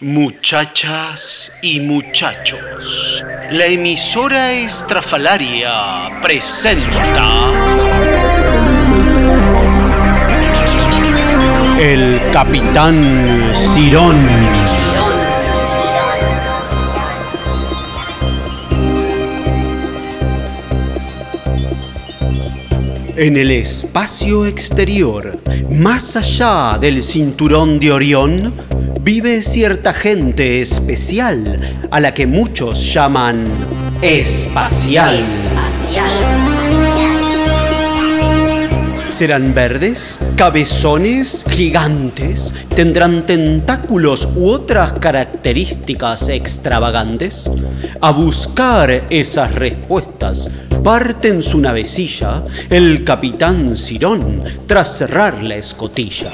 Muchachas y muchachos, la emisora estrafalaria presenta El Capitán Cirón. En el espacio exterior, más allá del cinturón de Orión, vive cierta gente especial a la que muchos llaman espacial. Serán verdes, cabezones, gigantes, tendrán tentáculos u otras características extravagantes. A buscar esas respuestas parte en su navecilla el capitán Cirón tras cerrar la escotilla.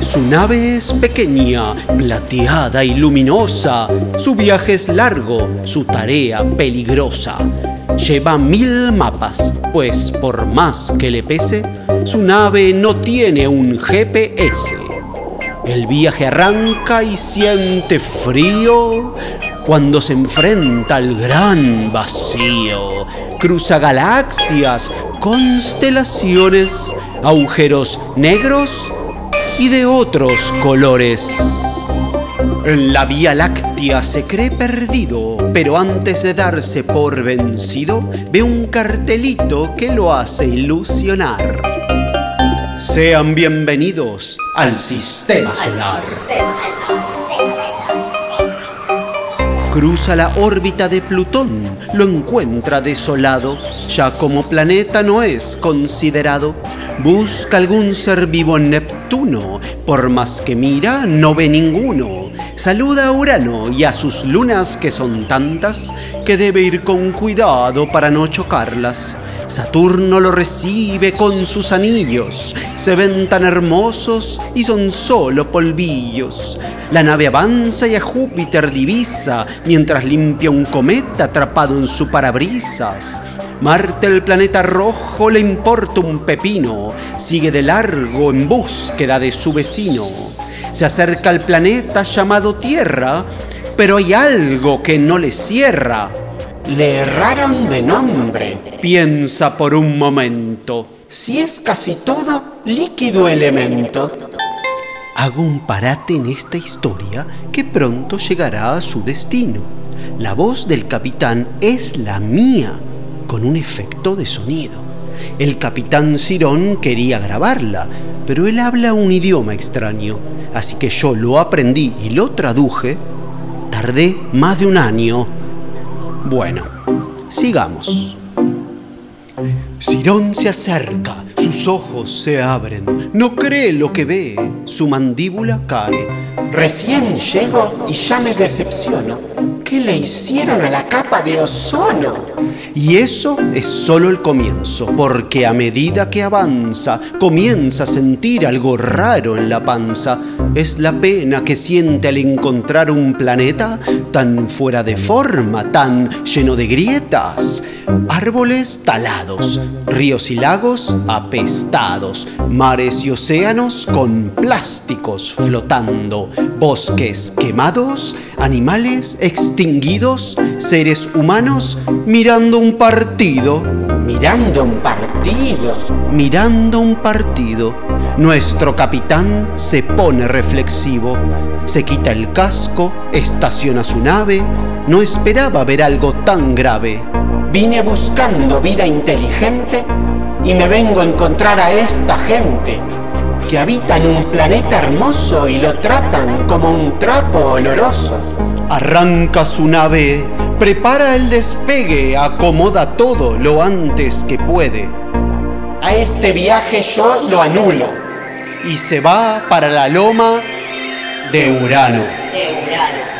Su nave es pequeña, plateada y luminosa. Su viaje es largo, su tarea peligrosa. Lleva mil mapas, pues por más que le pese, su nave no tiene un GPS. El viaje arranca y siente frío cuando se enfrenta al gran vacío. Cruza galaxias, constelaciones, agujeros negros y de otros colores. En la Vía Láctea se cree perdido, pero antes de darse por vencido, ve un cartelito que lo hace ilusionar. Sean bienvenidos al Sistema Solar. Cruza la órbita de Plutón, lo encuentra desolado, ya como planeta no es considerado. Busca algún ser vivo en Neptuno, por más que mira, no ve ninguno. Saluda a Urano y a sus lunas que son tantas que debe ir con cuidado para no chocarlas. Saturno lo recibe con sus anillos, se ven tan hermosos y son solo polvillos. La nave avanza y a Júpiter divisa mientras limpia un cometa atrapado en su parabrisas. Marte, el planeta rojo, le importa un pepino, sigue de largo en búsqueda de su vecino. Se acerca al planeta llamado Tierra, pero hay algo que no le cierra. Le erraron de nombre. Piensa por un momento. Si es casi todo líquido elemento. Hago un parate en esta historia que pronto llegará a su destino. La voz del capitán es la mía, con un efecto de sonido. El capitán Cirón quería grabarla, pero él habla un idioma extraño, así que yo lo aprendí y lo traduje. Tardé más de un año. Bueno, sigamos. Cirón se acerca, sus ojos se abren, no cree lo que ve, su mandíbula cae. Recién llego y ya me decepciono. ¿Qué le hicieron a la capa de ozono? Y eso es solo el comienzo, porque a medida que avanza, comienza a sentir algo raro en la panza. Es la pena que siente al encontrar un planeta tan fuera de forma, tan lleno de grietas. Árboles talados, ríos y lagos apestados, mares y océanos con plásticos flotando, bosques quemados, animales extinguidos, seres humanos mirando un partido. Mirando un partido. Mirando un partido. Nuestro capitán se pone reflexivo, se quita el casco, estaciona su nave, no esperaba ver algo tan grave. Vine buscando vida inteligente y me vengo a encontrar a esta gente que habitan un planeta hermoso y lo tratan como un trapo oloroso. Arranca su nave, prepara el despegue, acomoda todo lo antes que puede. A este viaje yo lo anulo. Y se va para la loma de Urano. De Urano.